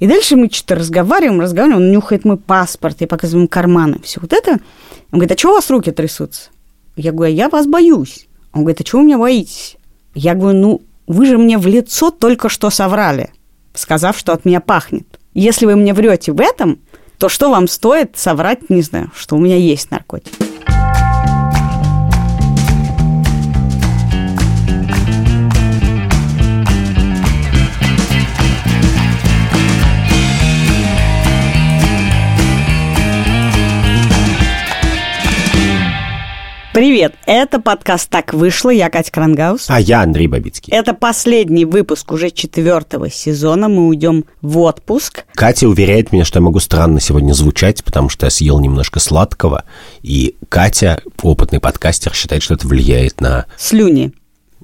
И дальше мы что-то разговариваем, разговариваем, он нюхает мой паспорт, я показываю ему карманы, все вот это. Он говорит, а чего у вас руки трясутся? Я говорю, «А я вас боюсь. Он говорит, а чего вы меня боитесь? Я говорю, ну, вы же мне в лицо только что соврали, сказав, что от меня пахнет. Если вы мне врете в этом, то что вам стоит соврать, не знаю, что у меня есть наркотик? Привет! Это подкаст «Так вышло». Я Катя Крангаус. А я Андрей Бабицкий. Это последний выпуск уже четвертого сезона. Мы уйдем в отпуск. Катя уверяет меня, что я могу странно сегодня звучать, потому что я съел немножко сладкого. И Катя, опытный подкастер, считает, что это влияет на... Слюни.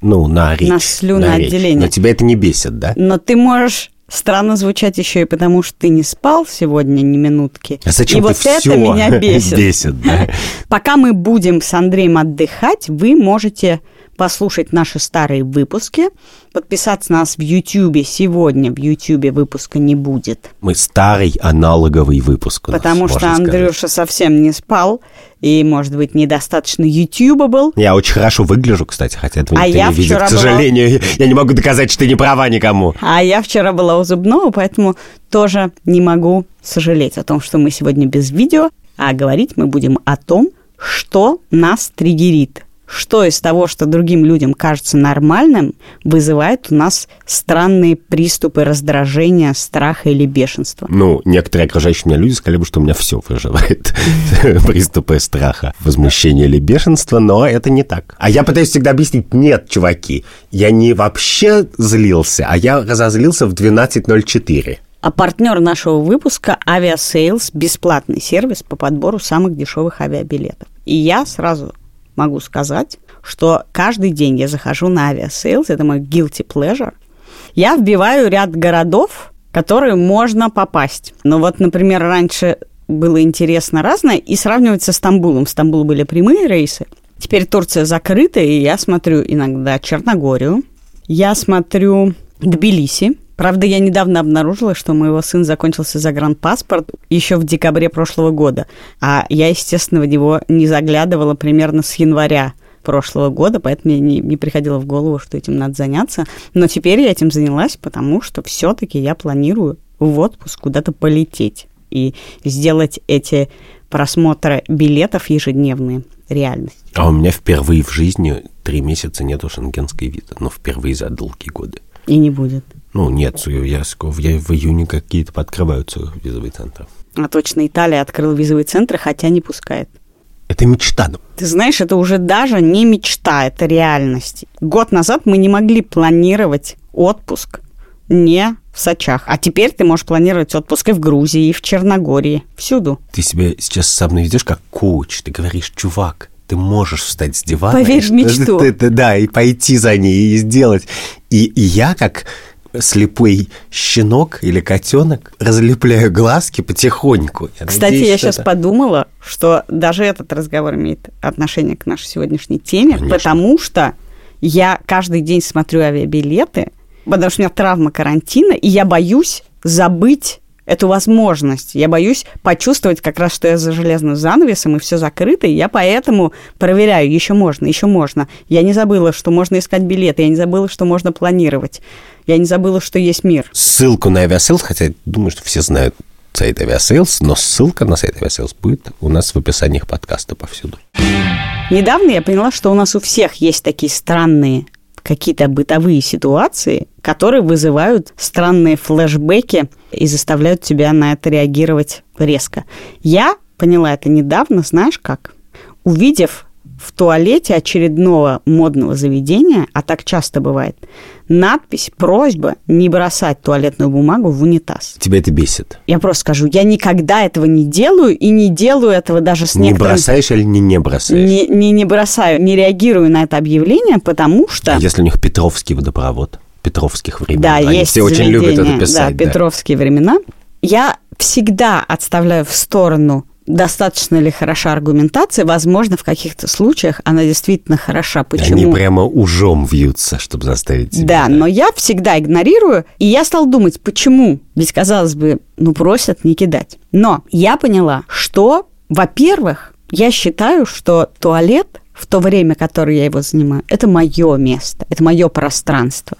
Ну, на речь. На слюноотделение. На Но тебя это не бесит, да? Но ты можешь странно звучать еще и потому, что ты не спал сегодня ни минутки. А зачем и ты вот все это меня бесит. бесит да? Пока мы будем с Андреем отдыхать, вы можете послушать наши старые выпуски, подписаться на нас в YouTube. Сегодня в YouTube выпуска не будет. Мы старый аналоговый выпуск. Потому нас, что Андрюша совсем не спал и, может быть, недостаточно YouTube был. Я очень хорошо выгляжу, кстати, хотя этого а никто я не видит. К сожалению, была... я не могу доказать, что ты не права никому. А я вчера была у зубного, поэтому тоже не могу сожалеть о том, что мы сегодня без видео, а говорить мы будем о том, что нас триггерит что из того, что другим людям кажется нормальным, вызывает у нас странные приступы раздражения, страха или бешенства? Ну, некоторые окружающие меня люди сказали бы, что у меня все вызывает приступы страха, возмущения или бешенства, но это не так. А я пытаюсь всегда объяснить, нет, чуваки, я не вообще злился, а я разозлился в 12.04. А партнер нашего выпуска – Aviasales – бесплатный сервис по подбору самых дешевых авиабилетов. И я сразу могу сказать, что каждый день я захожу на Aviasales, это мой guilty pleasure, я вбиваю ряд городов, которые можно попасть. Но вот, например, раньше было интересно разное, и сравнивать со Стамбулом. В Стамбул были прямые рейсы. Теперь Турция закрыта, и я смотрю иногда Черногорию, я смотрю Тбилиси, Правда, я недавно обнаружила, что у моего сына закончился загранпаспорт еще в декабре прошлого года. А я, естественно, в него не заглядывала примерно с января прошлого года, поэтому мне не, не приходило в голову, что этим надо заняться. Но теперь я этим занялась, потому что все-таки я планирую в отпуск куда-то полететь и сделать эти просмотры билетов ежедневные реальность. А у меня впервые в жизни три месяца нету шенгенской визы, но впервые за долгие годы. И не будет. Ну, нет, я, в июне какие-то подкрываются визовые центры. А точно, Италия открыла визовые центры, хотя не пускает. Это мечта. Ты знаешь, это уже даже не мечта, это реальность. Год назад мы не могли планировать отпуск не в Сочах. А теперь ты можешь планировать отпуск и в Грузии, и в Черногории, всюду. Ты себя сейчас сам наведешь как коуч. Ты говоришь, чувак, ты можешь встать с дивана. Поверь в мечту. да, и пойти за ней, и сделать. И, и я, как слепой щенок или котенок, разлепляю глазки потихоньку. Я Кстати, надеюсь, я сейчас это... подумала, что даже этот разговор имеет отношение к нашей сегодняшней теме, Конечно. потому что я каждый день смотрю авиабилеты, потому что у меня травма карантина, и я боюсь забыть эту возможность. Я боюсь почувствовать как раз, что я за железным занавесом, и все закрыто, и я поэтому проверяю, еще можно, еще можно. Я не забыла, что можно искать билеты, я не забыла, что можно планировать. Я не забыла, что есть мир. Ссылку на Aviasales, хотя думаю, что все знают сайт Aviasales, но ссылка на сайт Aviasales будет у нас в описании подкаста повсюду. Недавно я поняла, что у нас у всех есть такие странные какие-то бытовые ситуации, которые вызывают странные флешбеки и заставляют тебя на это реагировать резко. Я поняла это недавно, знаешь как? Увидев в туалете очередного модного заведения, а так часто бывает, надпись, просьба не бросать туалетную бумагу в унитаз. Тебя это бесит? Я просто скажу, я никогда этого не делаю и не делаю этого даже с не некоторым... Не бросаешь или не не бросаешь? Не, не, не бросаю, не реагирую на это объявление, потому что... А если у них Петровский водопровод? Петровских времен. Да, Они есть все очень любят это писать. Да, да, Петровские времена. Я всегда отставляю в сторону достаточно ли хороша аргументация. Возможно, в каких-то случаях она действительно хороша. Почему? Они прямо ужом вьются, чтобы заставить тебя. Да, но я всегда игнорирую, и я стал думать, почему? Ведь, казалось бы, ну просят не кидать. Но я поняла, что, во-первых, я считаю, что туалет в то время, которое я его занимаю, это мое место, это мое пространство.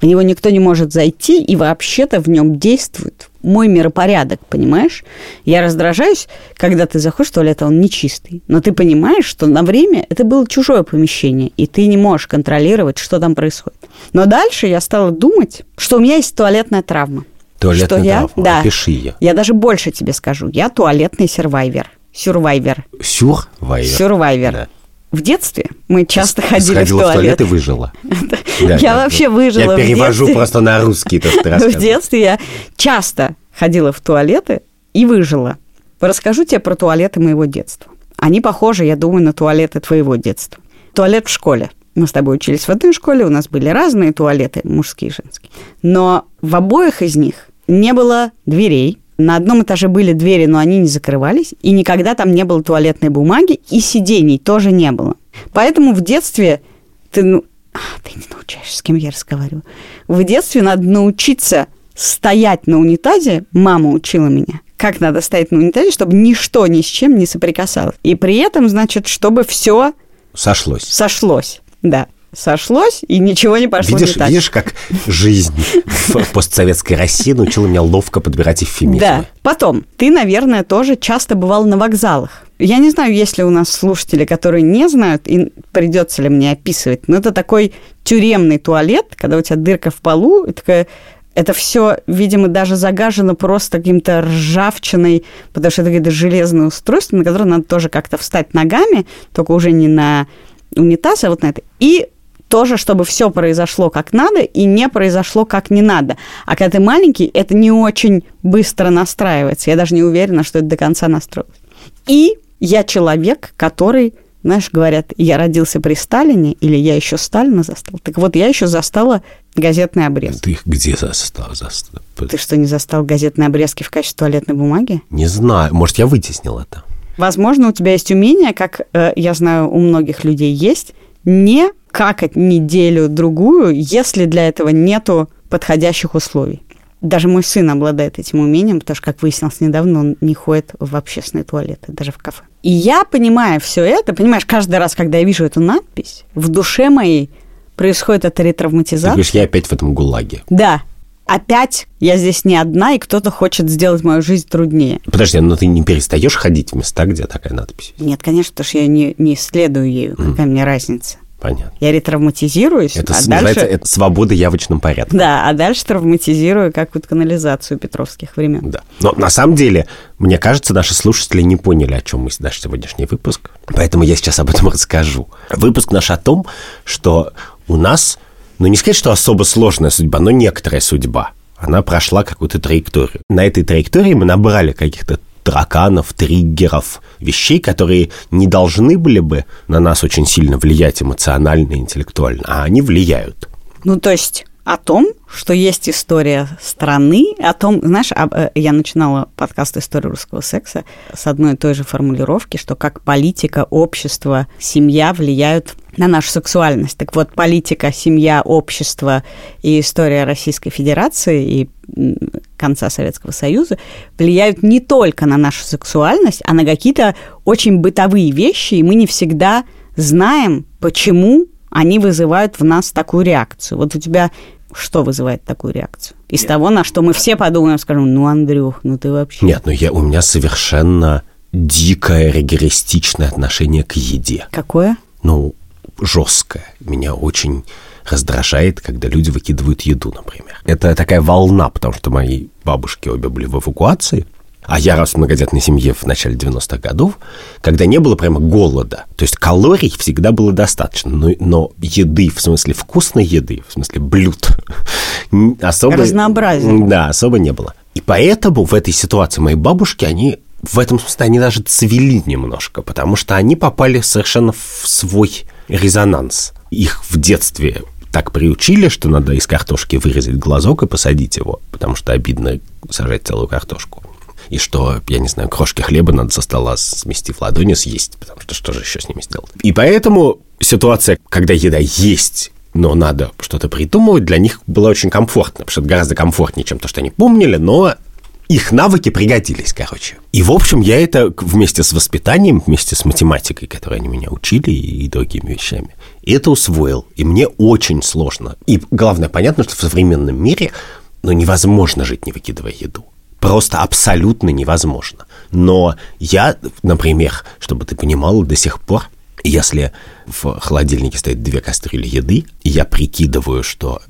В него никто не может зайти, и вообще-то в нем действует мой миропорядок, понимаешь? Я раздражаюсь, когда ты заходишь в туалет, а он нечистый. Но ты понимаешь, что на время это было чужое помещение, и ты не можешь контролировать, что там происходит. Но дальше я стала думать, что у меня есть туалетная травма. Туалетная что я, травма, да, опиши ее. Я даже больше тебе скажу. Я туалетный сервайвер. Сюрвайвер. Сюрвайвер. Сюрвайвер. Да. В детстве мы часто ходили Сходила в туалет. в туалет и выжила. Я вообще выжила Я перевожу просто на русский то, что ты В детстве я часто ходила в туалеты и выжила. Расскажу тебе про туалеты моего детства. Они похожи, я думаю, на туалеты твоего детства. Туалет в школе. Мы с тобой учились в одной школе, у нас были разные туалеты, мужские и женские. Но в обоих из них не было дверей. На одном этаже были двери, но они не закрывались. И никогда там не было туалетной бумаги, и сидений тоже не было. Поэтому в детстве ты, ну, а, ты не научаешься, с кем я разговариваю. В детстве надо научиться стоять на унитазе. Мама учила меня, как надо стоять на унитазе, чтобы ничто ни с чем не соприкасалось. И при этом, значит, чтобы все Сошлось. сошлось. Да, сошлось, и ничего не пошло Видишь, не так. видишь, как жизнь в постсоветской России научила меня ловко подбирать эвфемизмы. Да. Потом, ты, наверное, тоже часто бывал на вокзалах. Я не знаю, есть ли у нас слушатели, которые не знают, и придется ли мне описывать, но это такой тюремный туалет, когда у тебя дырка в полу, и такая это все, видимо, даже загажено просто каким-то ржавчиной, потому что это какое-то железное устройство, на которое надо тоже как-то встать ногами, только уже не на унитаз, а вот на это. И тоже, чтобы все произошло как надо и не произошло как не надо. А когда ты маленький, это не очень быстро настраивается. Я даже не уверена, что это до конца настроилось. И я человек, который, знаешь, говорят, я родился при Сталине или я еще Сталина застал. Так вот, я еще застала газетный обрез. Ты их где застал? застал? Ты что, не застал газетные обрезки в качестве туалетной бумаги? Не знаю. Может, я вытеснил это? Возможно, у тебя есть умение, как э, я знаю, у многих людей есть, не какать неделю-другую, если для этого нету подходящих условий. Даже мой сын обладает этим умением, потому что, как выяснилось недавно, он не ходит в общественные туалеты, даже в кафе. И я понимаю все это, понимаешь, каждый раз, когда я вижу эту надпись, в душе моей происходит эта Ты ретравматизация. говоришь, я опять в этом гулаге. Да, опять я здесь не одна, и кто-то хочет сделать мою жизнь труднее. Подожди, но ты не перестаешь ходить в места, где такая надпись? Нет, конечно, потому что я не, не исследую ею. Какая мне разница? Понятно. Я ретравматизируюсь, Это а с- дальше... называется это свобода явочным порядком. Да, а дальше травматизирую какую-то канализацию петровских времен. Да. Но на самом деле, мне кажется, наши слушатели не поняли, о чем мы наш сегодняшний выпуск. Поэтому я сейчас об этом расскажу. Выпуск наш о том, что у нас, ну не сказать, что особо сложная судьба, но некоторая судьба. Она прошла какую-то траекторию. На этой траектории мы набрали каких-то тараканов, триггеров, вещей, которые не должны были бы на нас очень сильно влиять эмоционально и интеллектуально, а они влияют. Ну, то есть о том, что есть история страны, о том, знаешь, э, я начинала подкаст «История русского секса» с одной и той же формулировки, что как политика, общество, семья влияют на нашу сексуальность. Так вот, политика, семья, общество и история Российской Федерации и конца Советского Союза влияют не только на нашу сексуальность, а на какие-то очень бытовые вещи, и мы не всегда знаем, почему они вызывают в нас такую реакцию. Вот у тебя что вызывает такую реакцию? Из того, на что мы все подумаем, скажем, ну, Андрюх, ну ты вообще... Нет, ну я, у меня совершенно дикое ригористичное отношение к еде. Какое? Ну, жесткое. Меня очень раздражает, когда люди выкидывают еду, например. Это такая волна, потому что мои бабушки обе были в эвакуации, а я рос в многодетной семье в начале 90-х годов, когда не было прямо голода. То есть калорий всегда было достаточно, но, но еды, в смысле вкусной еды, в смысле блюд, особо... Разнообразия. Да, особо не было. И поэтому в этой ситуации мои бабушки, они в этом смысле, они даже цвели немножко, потому что они попали совершенно в свой резонанс. Их в детстве так приучили, что надо из картошки вырезать глазок и посадить его, потому что обидно сажать целую картошку. И что, я не знаю, крошки хлеба надо со стола, сместив ладони, съесть, потому что что же еще с ними сделать? И поэтому ситуация, когда еда есть, но надо что-то придумывать, для них было очень комфортно, потому что это гораздо комфортнее, чем то, что они помнили, но их навыки пригодились, короче. И, в общем, я это вместе с воспитанием, вместе с математикой, которой они меня учили, и другими вещами, это усвоил. И мне очень сложно. И главное, понятно, что в современном мире ну, невозможно жить, не выкидывая еду. Просто абсолютно невозможно. Но я, например, чтобы ты понимал, до сих пор, если в холодильнике стоит две кастрюли еды, я прикидываю, что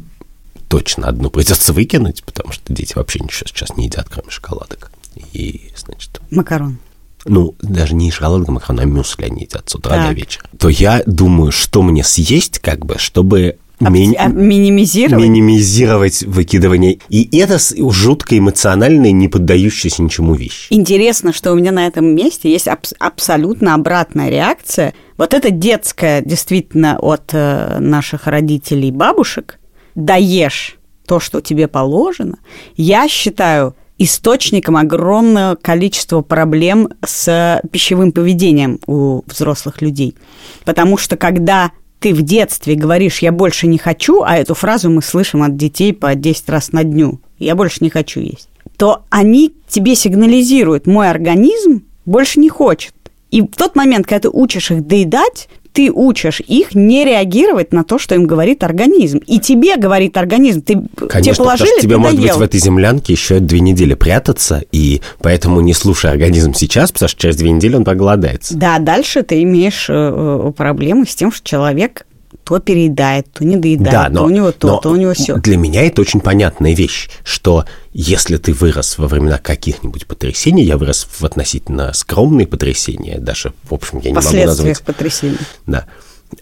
точно одну придется выкинуть, потому что дети вообще ничего сейчас не едят, кроме шоколадок. И, значит... Макарон. Ну, даже не шоколадок, а макарон, а мюсли они едят с утра так. до вечера. То я думаю, что мне съесть, как бы, чтобы Ми... А минимизировать? Минимизировать выкидывание. И это жутко эмоциональная, не поддающаяся ничему вещь. Интересно, что у меня на этом месте есть аб- абсолютно обратная реакция. Вот это детская, действительно, от э, наших родителей и бабушек. Даешь то, что тебе положено. Я считаю источником огромного количества проблем с пищевым поведением у взрослых людей. Потому что когда ты в детстве говоришь «я больше не хочу», а эту фразу мы слышим от детей по 10 раз на дню, «я больше не хочу есть», то они тебе сигнализируют «мой организм больше не хочет». И в тот момент, когда ты учишь их доедать, ты учишь их не реагировать на то, что им говорит организм. И тебе говорит организм, ты Конечно, тебе положили, потому что тебе может доел. быть в этой землянке еще две недели прятаться, и поэтому не слушай организм сейчас, потому что через две недели он проголодается. Да, дальше ты имеешь э, э, проблемы с тем, что человек то переедает, то не доедает, да, но, то у него то, но то у него все. Для меня это очень понятная вещь, что если ты вырос во времена каких-нибудь потрясений, я вырос в относительно скромные потрясения, даже, в общем, я не могу назвать... потрясений. Да.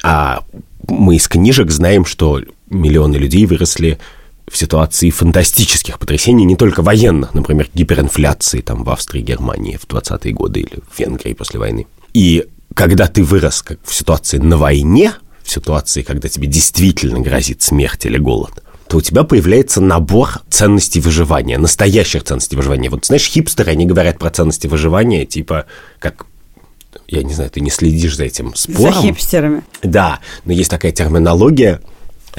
А мы из книжек знаем, что миллионы людей выросли в ситуации фантастических потрясений, не только военных, например, гиперинфляции там в Австрии, Германии в 20-е годы или в Венгрии после войны. И когда ты вырос как в ситуации на войне, в ситуации, когда тебе действительно грозит смерть или голод, то у тебя появляется набор ценностей выживания, настоящих ценностей выживания. Вот знаешь, хипстеры, они говорят про ценности выживания, типа, как я не знаю, ты не следишь за этим спором. За хипстерами. Да, но есть такая терминология,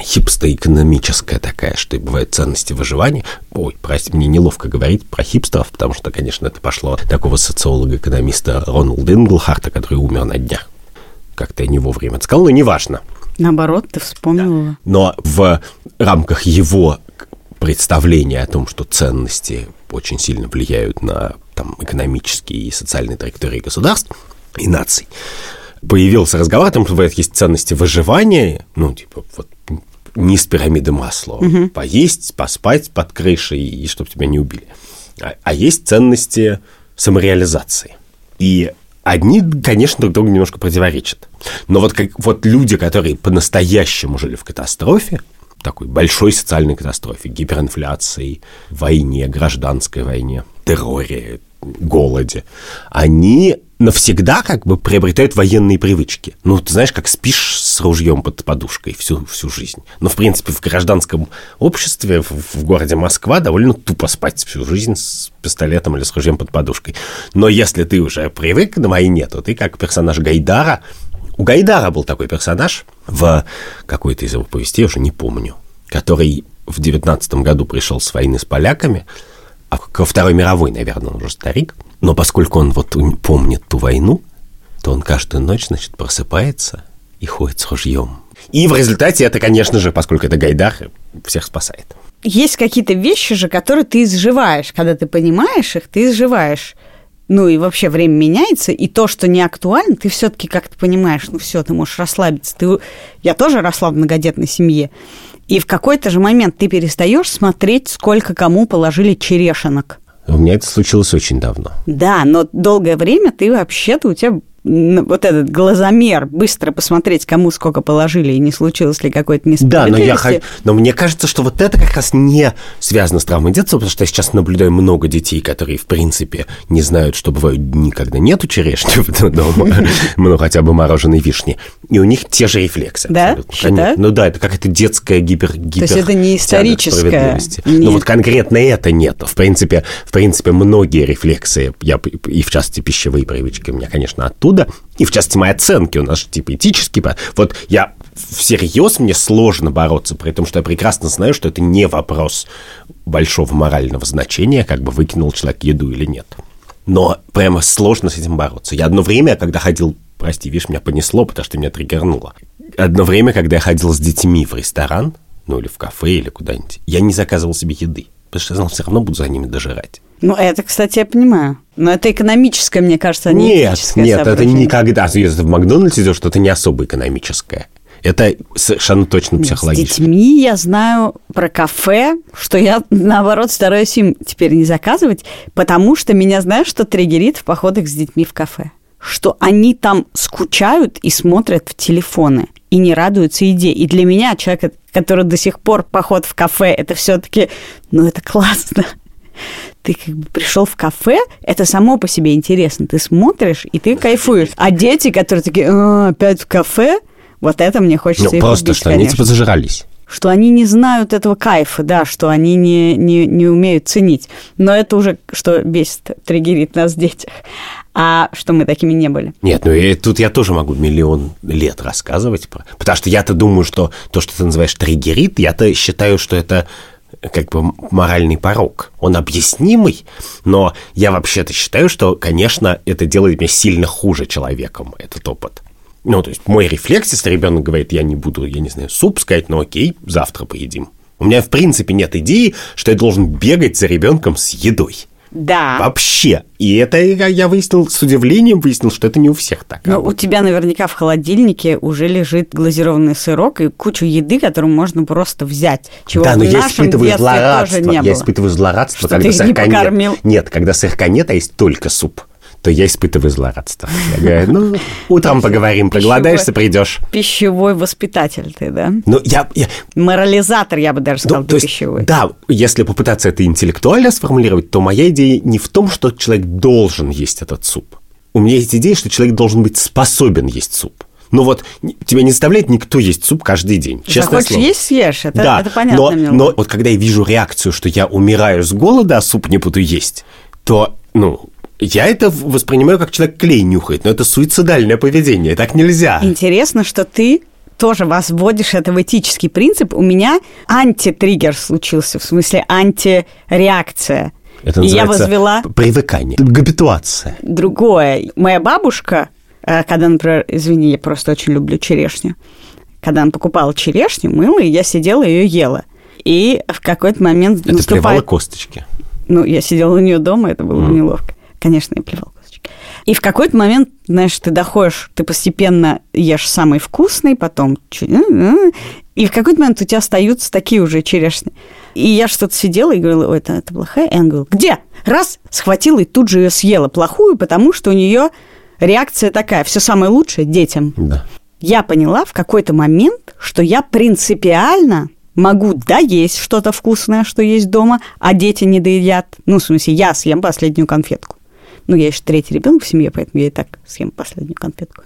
хипсто-экономическая такая, что бывают ценности выживания. Ой, прости, мне неловко говорить про хипстеров, потому что, конечно, это пошло от такого социолога-экономиста Роналда Инглхарта, который умер на днях как-то я не вовремя сказал, но неважно. Наоборот, ты вспомнил Да. Но в рамках его представления о том, что ценности очень сильно влияют на там, экономические и социальные траектории государств и наций, появился разговор о том, что есть ценности выживания, ну, типа, вот низ пирамиды масла. Угу. Поесть, поспать под крышей, и чтобы тебя не убили. А, а есть ценности самореализации. И Одни, конечно, друг другу немножко противоречат. Но вот, как, вот люди, которые по-настоящему жили в катастрофе, такой большой социальной катастрофе, гиперинфляции, войне, гражданской войне, терроре, голоде, они навсегда как бы приобретают военные привычки. Ну, ты знаешь, как спишь с ружьем под подушкой всю, всю жизнь. Но, в принципе, в гражданском обществе, в, в городе Москва, довольно тупо спать всю жизнь с пистолетом или с ружьем под подушкой. Но если ты уже привык на войне, то ты как персонаж Гайдара. У Гайдара был такой персонаж в какой-то из его повестей, я уже не помню, который в девятнадцатом году пришел с войны с поляками, ко Второй мировой, наверное, он уже старик – но поскольку он вот помнит ту войну, то он каждую ночь, значит, просыпается и ходит с ружьем. И в результате это, конечно же, поскольку это Гайдар, всех спасает. Есть какие-то вещи же, которые ты изживаешь. Когда ты понимаешь их, ты изживаешь. Ну и вообще время меняется, и то, что не актуально, ты все-таки как-то понимаешь, ну все, ты можешь расслабиться. Ты... Я тоже росла в многодетной семье. И в какой-то же момент ты перестаешь смотреть, сколько кому положили черешенок. У меня это случилось очень давно. Да, но долгое время ты вообще-то у тебя вот этот глазомер, быстро посмотреть, кому сколько положили, и не случилось ли какой-то Да, но, несправедливости. я, но мне кажется, что вот это как раз не связано с травмой детства, потому что я сейчас наблюдаю много детей, которые, в принципе, не знают, что бывают дни, когда нету черешни дома, ну, хотя бы мороженой вишни, и у них те же рефлексы. Да? Ну да, это какая-то детская гипер... То есть это не историческое? Ну вот конкретно это нет. В принципе, в принципе, многие рефлексы, я, и в частности пищевые привычки у меня, конечно, оттуда, и в частности мои оценки у нас же типа этические. Вот я всерьез мне сложно бороться, при том, что я прекрасно знаю, что это не вопрос большого морального значения, как бы выкинул человек еду или нет. Но прямо сложно с этим бороться. Я одно время, когда ходил, прости, видишь, меня понесло, потому что меня триггернуло. Одно время, когда я ходил с детьми в ресторан, ну или в кафе, или куда-нибудь, я не заказывал себе еды, потому что я знал, все равно буду за ними дожирать. Ну, это, кстати, я понимаю. Но это экономическое, мне кажется, а не Нет, нет, это никогда. Если в Макдональдсе идешь, что это не особо экономическое. Это совершенно точно С психологическое. детьми я знаю про кафе, что я, наоборот, стараюсь им теперь не заказывать, потому что меня, знаешь, что триггерит в походах с детьми в кафе? Что они там скучают и смотрят в телефоны и не радуются еде. И для меня, человека, который до сих пор поход в кафе, это все-таки, ну, это классно. Ты как бы пришел в кафе, это само по себе интересно. Ты смотришь, и ты кайфуешь. А дети, которые такие, «А, опять в кафе, вот это мне хочется Ну, просто, убить, что они конечно типа зажирались. Что они не знают этого кайфа, да, что они не, не, не умеют ценить. Но это уже что бесит, триггерит нас в детях. А что мы такими не были. Нет, ну и тут я тоже могу миллион лет рассказывать. про- Потому что я-то думаю, что то, что ты называешь триггерит, я-то считаю, что это как бы моральный порог. Он объяснимый, но я вообще-то считаю, что, конечно, это делает меня сильно хуже человеком, этот опыт. Ну, то есть мой рефлекс, если ребенок говорит, я не буду, я не знаю, суп сказать, ну окей, завтра поедим. У меня, в принципе, нет идеи, что я должен бегать за ребенком с едой. Да. Вообще. И это я выяснил с удивлением, выяснил, что это не у всех так. Но у тебя наверняка в холодильнике уже лежит глазированный сырок и куча еды, которую можно просто взять. Чего да, в но я нашем испытываю злорадство. тоже не я было. испытываю злорадство, Что когда ты их не сырка нет. покормил. Нет, когда сырка нет, а есть только суп, то я испытываю злорадство. Я говорю, ну, утром поговорим, проголодаешься, придешь. Пищевой воспитатель ты, да? Ну, я, я- Морализатор, я бы даже ну, сказал, то есть, пищевой. да, если попытаться это интеллектуально сформулировать, то моя идея не в том, что человек должен есть этот суп. У меня есть идея, что человек должен быть способен есть суп. Ну вот, тебя не заставляет никто есть суп каждый день. Честное Захочешь слово. есть, съешь. Это, да, это понятно но, мне. но вот когда я вижу реакцию, что я умираю с голода, а суп не буду есть, то, ну, я это воспринимаю как человек клей нюхает, но это суицидальное поведение, так нельзя. Интересно, что ты тоже возводишь это в этический принцип. У меня антитриггер случился, в смысле антиреакция. Это И я называется возвела привыкание, габитуация. другое. Моя бабушка, э, когда, например, извини, я просто очень люблю черешню, когда она покупала черешню, мыла, и я сидела и ее ела. И в какой-то момент Это наступает... косточки. Ну, я сидела у нее дома, это было неловко. Конечно, я плевала косточки. И в какой-то момент, знаешь, ты доходишь, ты постепенно ешь самый вкусный, потом... чуть- И в какой-то момент у тебя остаются такие уже черешни. И я что-то сидела и говорила, ой, это, это плохая. И она говорила, где? Раз, схватила и тут же ее съела плохую, потому что у нее реакция такая, все самое лучшее детям. Да. Я поняла в какой-то момент, что я принципиально могу доесть что-то вкусное, что есть дома, а дети не доедят. Ну, в смысле, я съем последнюю конфетку. Ну, я еще третий ребенок в семье, поэтому я и так съем последнюю конфетку.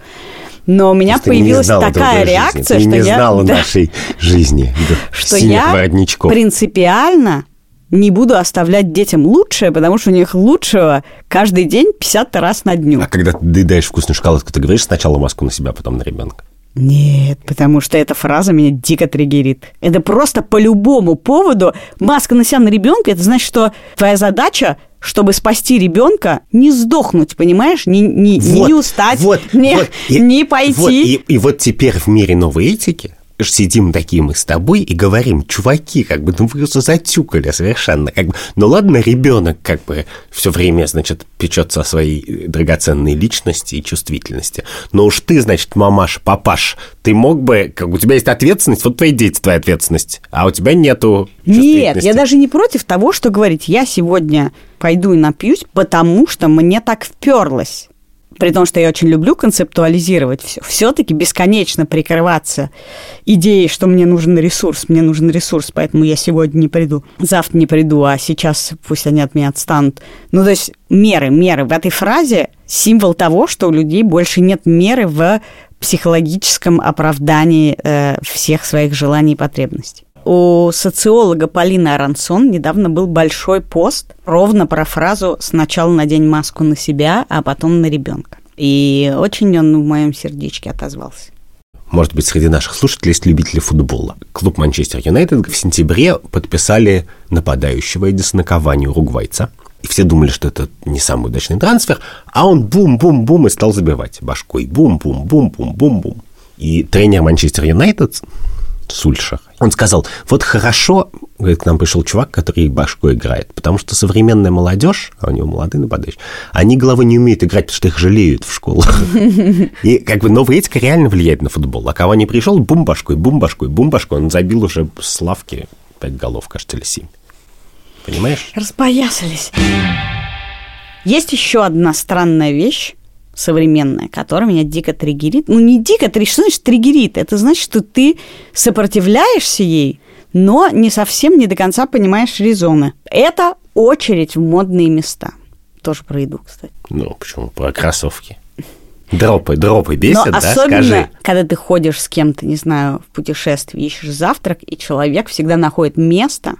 Но у меня Просто появилась такая реакция, жизни. Ты что не я... знала да, нашей жизни, да, что я принципиально не буду оставлять детям лучшее, потому что у них лучшего каждый день 50 раз на дню. А когда ты доедаешь вкусную шоколадку, ты говоришь сначала маску на себя, потом на ребенка. Нет, потому что эта фраза меня дико триггерит. Это просто по любому поводу маска на себя на ребенка, это значит, что твоя задача чтобы спасти ребенка, не сдохнуть, понимаешь? Не, не, Вот, не устать, вот, не, вот. И- не пойти. вот, и, и вот теперь в мире новой этики сидим такие мы с тобой и говорим, чуваки, как бы, ну вы затюкали совершенно, как бы, ну ладно, ребенок как бы все время, значит, печется о своей драгоценной личности и чувствительности, но уж ты, значит, мамаш, папаш, ты мог бы, как у тебя есть ответственность, вот твои дети, твоя ответственность, а у тебя нету Нет, я даже не против того, что говорить, я сегодня пойду и напьюсь, потому что мне так вперлось. При том, что я очень люблю концептуализировать все, все-таки бесконечно прикрываться идеей, что мне нужен ресурс, мне нужен ресурс, поэтому я сегодня не приду, завтра не приду, а сейчас пусть они от меня отстанут. Ну, то есть меры, меры. В этой фразе символ того, что у людей больше нет меры в психологическом оправдании э, всех своих желаний и потребностей. У социолога Полины Арансон недавно был большой пост ровно про фразу «сначала надень маску на себя, а потом на ребенка». И очень он в моем сердечке отозвался. Может быть, среди наших слушателей есть любители футбола. Клуб Манчестер Юнайтед в сентябре подписали нападающего Эдисона Кавани уругвайца. И все думали, что это не самый удачный трансфер, а он бум-бум-бум и стал забивать башкой. Бум-бум-бум-бум-бум-бум. И тренер Манчестер Юнайтед Сульшер. Он сказал, вот хорошо, говорит, к нам пришел чувак, который башку играет, потому что современная молодежь, а у него молодые нападающие, они головы не умеют играть, потому что их жалеют в школах. И как бы новая этика реально влияет на футбол. А кого не пришел, бум башкой, бум башкой, бум башкой, он забил уже с лавки пять голов, кажется, или семь. Понимаешь? Распоясались. Есть еще одна странная вещь, современная, которая меня дико триггерит. Ну, не дико, что значит триггерит? Это значит, что ты сопротивляешься ей, но не совсем не до конца понимаешь резоны. Это очередь в модные места. Тоже про еду, кстати. Ну, почему? Про кроссовки. Дропы, дропы бесят, Но да? особенно, Скажи. когда ты ходишь с кем-то, не знаю, в путешествии, ищешь завтрак, и человек всегда находит место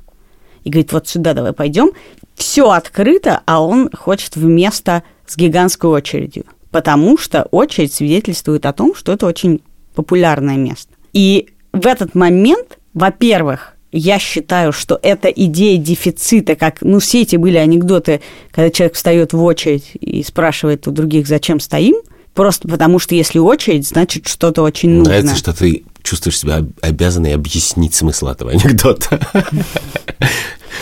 и говорит, вот сюда давай пойдем. Все открыто, а он хочет в место с гигантской очередью потому что очередь свидетельствует о том, что это очень популярное место. И в этот момент, во-первых, я считаю, что эта идея дефицита, как, ну, все эти были анекдоты, когда человек встает в очередь и спрашивает у других, зачем стоим, просто потому что если очередь, значит что-то очень нужно. Нравится, что ты чувствуешь себя обязанной объяснить смысл этого анекдота.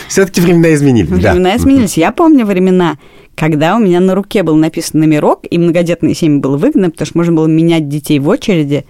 Все-таки времена изменились. Времена изменились. Я помню времена, когда у меня на руке был написан номерок, и многодетные семьи было выгодно, потому что можно было менять детей в очереди,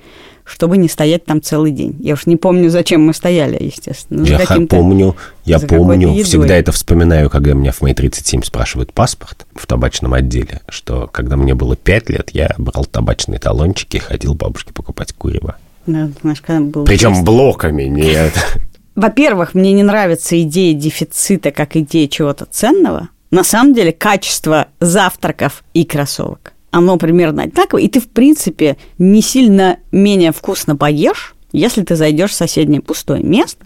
чтобы не стоять там целый день. Я уж не помню, зачем мы стояли, естественно. Я помню, я помню, всегда это вспоминаю, когда меня в мои 37 спрашивают паспорт в табачном отделе, что когда мне было 5 лет, я брал табачные талончики и ходил бабушке покупать курево. Да, знаешь, когда был Причем тест. блоками, нет. Во-первых, мне не нравится идея дефицита как идея чего-то ценного, на самом деле качество завтраков и кроссовок, оно примерно одинаковое, и ты, в принципе, не сильно менее вкусно поешь, если ты зайдешь в соседнее пустое место,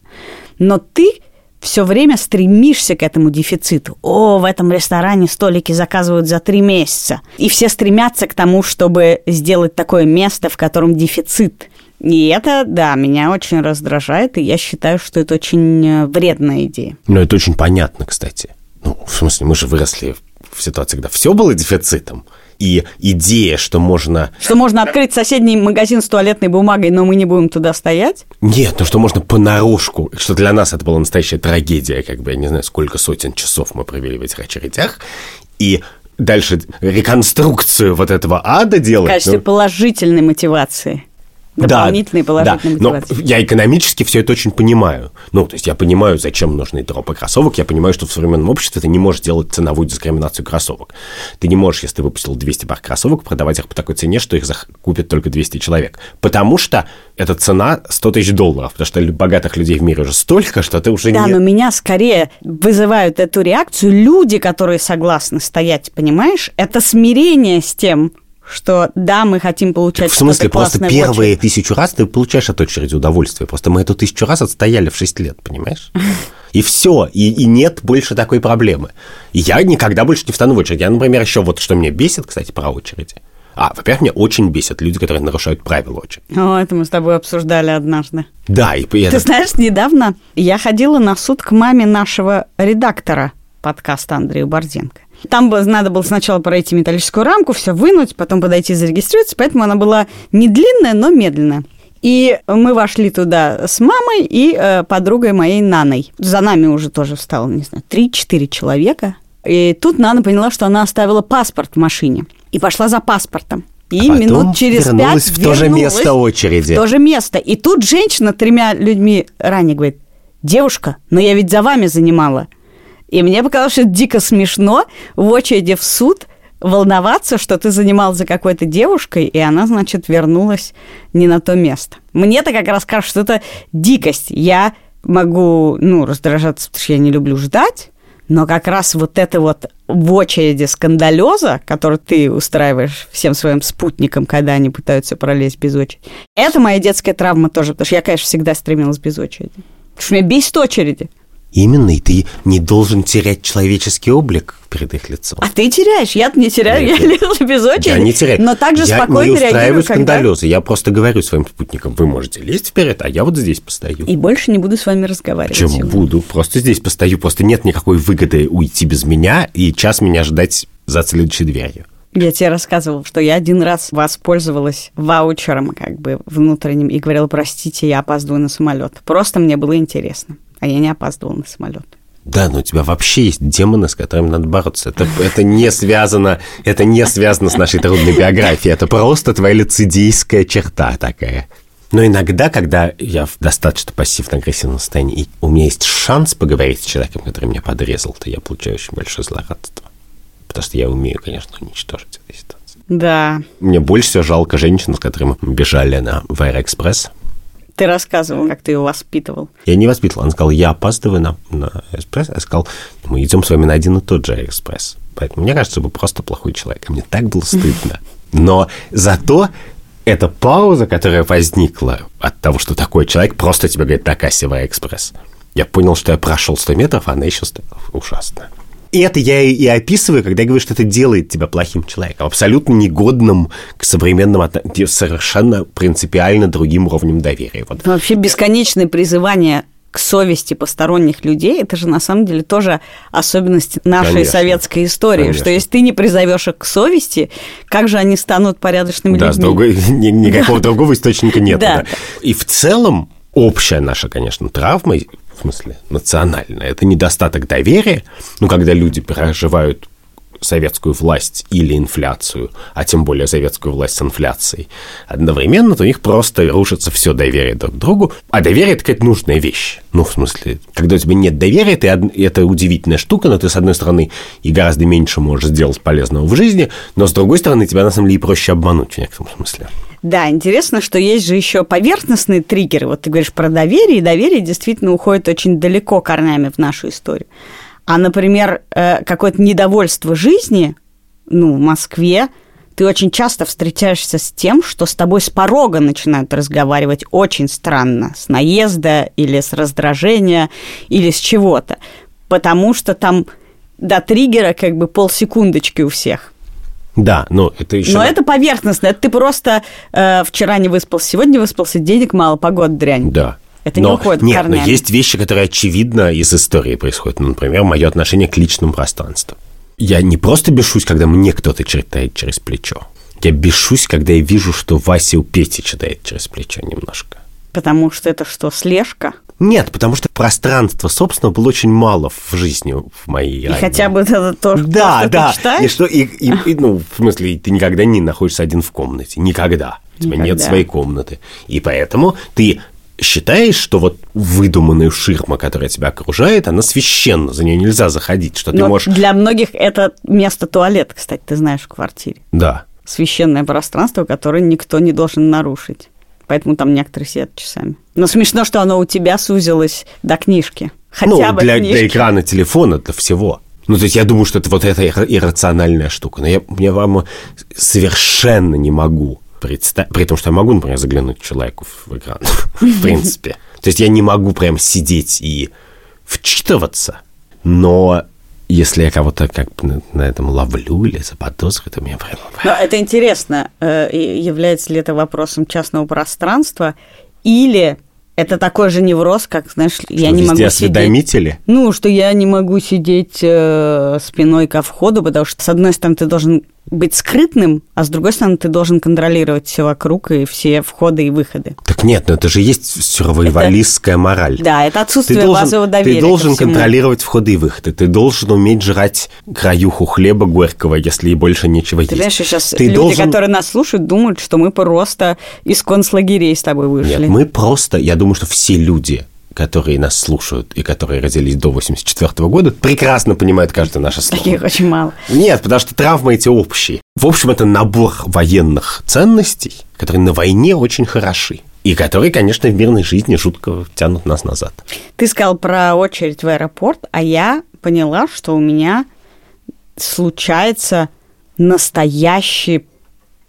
но ты все время стремишься к этому дефициту. О, в этом ресторане столики заказывают за три месяца. И все стремятся к тому, чтобы сделать такое место, в котором дефицит. И это, да, меня очень раздражает, и я считаю, что это очень э, вредная идея. Ну, это очень понятно, кстати. Ну, в смысле, мы же выросли в ситуации, когда все было дефицитом. И идея, что можно... Что можно открыть соседний магазин с туалетной бумагой, но мы не будем туда стоять? Нет, ну что можно понарошку, что для нас это была настоящая трагедия, как бы, я не знаю, сколько сотен часов мы провели в этих очередях. И дальше реконструкцию вот этого ада делать... В качестве ну... положительной мотивации дополнительные да, положительные да. мотивации. Но я экономически все это очень понимаю. Ну, то есть я понимаю, зачем нужны дропы кроссовок, я понимаю, что в современном обществе ты не можешь делать ценовую дискриминацию кроссовок. Ты не можешь, если ты выпустил 200 пар кроссовок, продавать их по такой цене, что их купят только 200 человек. Потому что эта цена 100 тысяч долларов, потому что богатых людей в мире уже столько, что ты уже да, не... Да, но меня скорее вызывают эту реакцию люди, которые согласны стоять, понимаешь? Это смирение с тем, что да, мы хотим получать В смысле, просто первые тысячу раз ты получаешь от очереди удовольствие. Просто мы эту тысячу раз отстояли в 6 лет, понимаешь? И все, и, и нет больше такой проблемы. И я никогда больше не встану в очередь. Я, например, еще вот что меня бесит, кстати, про очереди. А, во-первых, меня очень бесят люди, которые нарушают правила очереди. О, это мы с тобой обсуждали однажды. Да, и Ты знаешь, недавно я ходила на суд к маме нашего редактора подкаста Андрея Борзенко. Там надо было сначала пройти металлическую рамку, все вынуть, потом подойти зарегистрироваться, поэтому она была не длинная, но медленная. И мы вошли туда с мамой и э, подругой моей Наной. За нами уже тоже встало, не знаю, 3-4 человека. И тут Нана поняла, что она оставила паспорт в машине. И пошла за паспортом. И а минут через вернулась пять в то же место очереди. В то же место. И тут женщина тремя людьми ранее говорит, девушка, но я ведь за вами занимала. И мне показалось, что это дико смешно в очереди в суд волноваться, что ты занимал за какой-то девушкой, и она, значит, вернулась не на то место. Мне-то как раз кажется, что это дикость. Я могу, ну, раздражаться, потому что я не люблю ждать, но как раз вот это вот в очереди скандалеза, который ты устраиваешь всем своим спутникам, когда они пытаются пролезть без очереди, это моя детская травма тоже, потому что я, конечно, всегда стремилась без очереди. Потому что меня бесит очереди. Именно, и ты не должен терять человеческий облик перед их лицом. А ты теряешь, я не теряю, Нет, я лезу без очереди. Я не теряю. Но также я спокойно не устраиваю реагирую, когда... скандалезы. Я просто говорю своим спутникам, вы можете лезть вперед, а я вот здесь постою. И больше не буду с вами разговаривать. Почему сегодня. буду? Просто здесь постою. Просто нет никакой выгоды уйти без меня и час меня ждать за следующей дверью. Я тебе рассказывала, что я один раз воспользовалась ваучером как бы внутренним и говорила, простите, я опаздываю на самолет. Просто мне было интересно, а я не опаздывала на самолет. Да, но у тебя вообще есть демоны, с которыми надо бороться. Это, это не связано, это не связано с нашей трудной биографией. Это просто твоя лицедейская черта такая. Но иногда, когда я в достаточно пассивно-агрессивном состоянии, и у меня есть шанс поговорить с человеком, который меня подрезал, то я получаю очень большое злорадство. Потому что я умею, конечно, уничтожить эту ситуацию. Да, Мне больше всего жалко женщин, с которыми мы бежали на в Аэроэкспресс. Ты рассказывал, как ты его воспитывал. Я не воспитывал. Он сказал, я опаздываю на, на экспресс. Я сказал, мы идем с вами на один и тот же экспресс. Поэтому мне кажется, вы просто плохой человек. И мне так было стыдно. Но зато эта пауза, которая возникла от того, что такой человек просто тебе говорит на кассе в экспресс. Я понял, что я прошел 100 метров, а она еще стояла. Ужасно. И это я и, описываю, когда я говорю, что это делает тебя плохим человеком, абсолютно негодным к современным, совершенно принципиально другим уровнем доверия. Вот Вообще бесконечное призывание к совести посторонних людей, это же на самом деле тоже особенность нашей Конечно. советской истории, Конечно. что если ты не призовешь их к совести, как же они станут порядочными Да, с людьми? другой, ни- никакого другого источника нет. Да. да. И в целом общая наша, конечно, травма, в смысле национальная, это недостаток доверия. Ну, когда люди проживают советскую власть или инфляцию, а тем более советскую власть с инфляцией, одновременно, то у них просто рушится все доверие друг к другу. А доверие – это какая-то нужная вещь. Ну, в смысле, когда у тебя нет доверия, ты, это удивительная штука, но ты, с одной стороны, и гораздо меньше можешь сделать полезного в жизни, но, с другой стороны, тебя, на самом деле, и проще обмануть в некотором смысле. Да, интересно, что есть же еще поверхностные триггеры. Вот ты говоришь про доверие, и доверие действительно уходит очень далеко корнями в нашу историю. А, например, э, какое-то недовольство жизни, ну, в Москве, ты очень часто встречаешься с тем, что с тобой с порога начинают разговаривать очень странно, с наезда или с раздражения или с чего-то, потому что там до триггера как бы полсекундочки у всех. Да, но это еще... Но это поверхностно. Это ты просто э, вчера не выспался, сегодня выспался, денег мало, погода дрянь. Да. Это но, не уходит Нет, корнями. но есть вещи, которые очевидно из истории происходят. Ну, например, мое отношение к личному пространству. Я не просто бешусь, когда мне кто-то читает через плечо. Я бешусь, когда я вижу, что Вася у Пети читает через плечо немножко. Потому что это что, слежка? Нет, потому что пространства, собственно, было очень мало в жизни в моей И ранней. хотя бы это то, Да, что да. ты читаешь? И что, и, и- и, ну, в смысле, ты никогда не находишься один в комнате. Никогда. У тебя нет Никогда. своей комнаты. И поэтому ты считаешь, что вот выдуманная ширма, которая тебя окружает, она священна, за нее нельзя заходить, что ты Но можешь... для многих это место туалет, кстати, ты знаешь, в квартире. Да. Священное пространство, которое никто не должен нарушить. Поэтому там некоторые сидят часами. Но смешно, что оно у тебя сузилось до книжки. Хотя ну, бы для, книжки. для экрана телефона, для всего. Ну, то есть я думаю, что это вот эта ир- иррациональная штука. Но я, я вам совершенно не могу представить, при том, что я могу, например, заглянуть человеку в экран, в принципе. То есть я не могу прям сидеть и вчитываться, но если я кого-то как на, на этом ловлю или заподозрю, то мне прям... Но это интересно, э, является ли это вопросом частного пространства, или это такой же невроз, как, знаешь, я Что, не везде могу сидеть... Ну, что я не могу сидеть э, спиной ко входу, потому что, с одной стороны, ты должен быть скрытным, а с другой стороны, ты должен контролировать все вокруг и все входы и выходы. Так нет, ну это же есть сюрвайвалистская мораль. Да, это отсутствие ты должен, базового доверия. Ты должен контролировать входы и выходы. Ты должен уметь жрать краюху хлеба горького, если и больше нечего Ты есть. что сейчас Ты люди, должен- которые нас слушают, думают, что мы просто из концлагерей с тобой вышли. Нет, мы просто, я думаю, что все люди, которые нас слушают и которые родились до 84 года, прекрасно понимают каждое наше слово. Таких очень мало. Нет, потому что травмы эти общие. В общем, это набор военных ценностей, которые на войне очень хороши. И которые, конечно, в мирной жизни жутко тянут нас назад. Ты сказал про очередь в аэропорт, а я поняла, что у меня случается настоящее,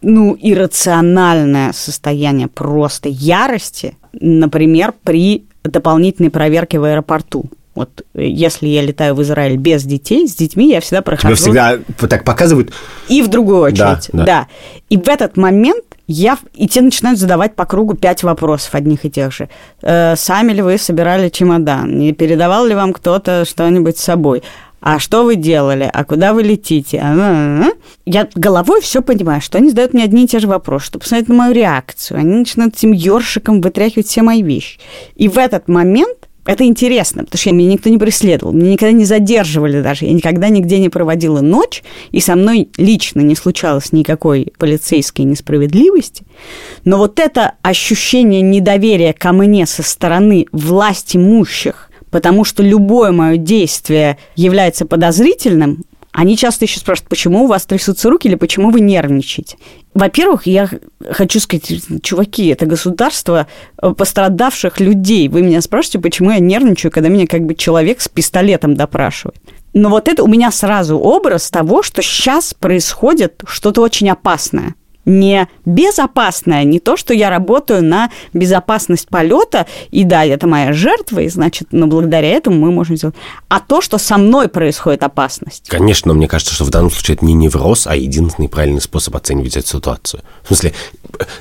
ну, иррациональное состояние просто ярости, например, при дополнительной проверке в аэропорту. Вот э, если я летаю в Израиль без детей, с детьми я всегда прохожу... Тебя всегда вот так показывают? И в другую очередь, да. да. да. И в этот момент я, и те начинают задавать по кругу пять вопросов одних и тех же. Э, сами ли вы собирали чемодан? Не передавал ли вам кто-то что-нибудь с собой? А что вы делали, а куда вы летите? Я головой все понимаю, что они задают мне одни и те же вопросы, чтобы посмотреть на мою реакцию. Они начинают этим ёршиком вытряхивать все мои вещи. И в этот момент это интересно, потому что меня никто не преследовал, меня никогда не задерживали даже, я никогда нигде не проводила ночь, и со мной лично не случалось никакой полицейской несправедливости. Но вот это ощущение недоверия ко мне со стороны власть имущих, потому что любое мое действие является подозрительным, они часто еще спрашивают, почему у вас трясутся руки или почему вы нервничаете. Во-первых, я хочу сказать, чуваки, это государство э, пострадавших людей. Вы меня спрашиваете, почему я нервничаю, когда меня как бы человек с пистолетом допрашивает. Но вот это у меня сразу образ того, что сейчас происходит что-то очень опасное не безопасное, не то, что я работаю на безопасность полета, и да, это моя жертва, и значит, но благодаря этому мы можем сделать, а то, что со мной происходит опасность. Конечно, но мне кажется, что в данном случае это не невроз, а единственный правильный способ оценивать эту ситуацию. В смысле,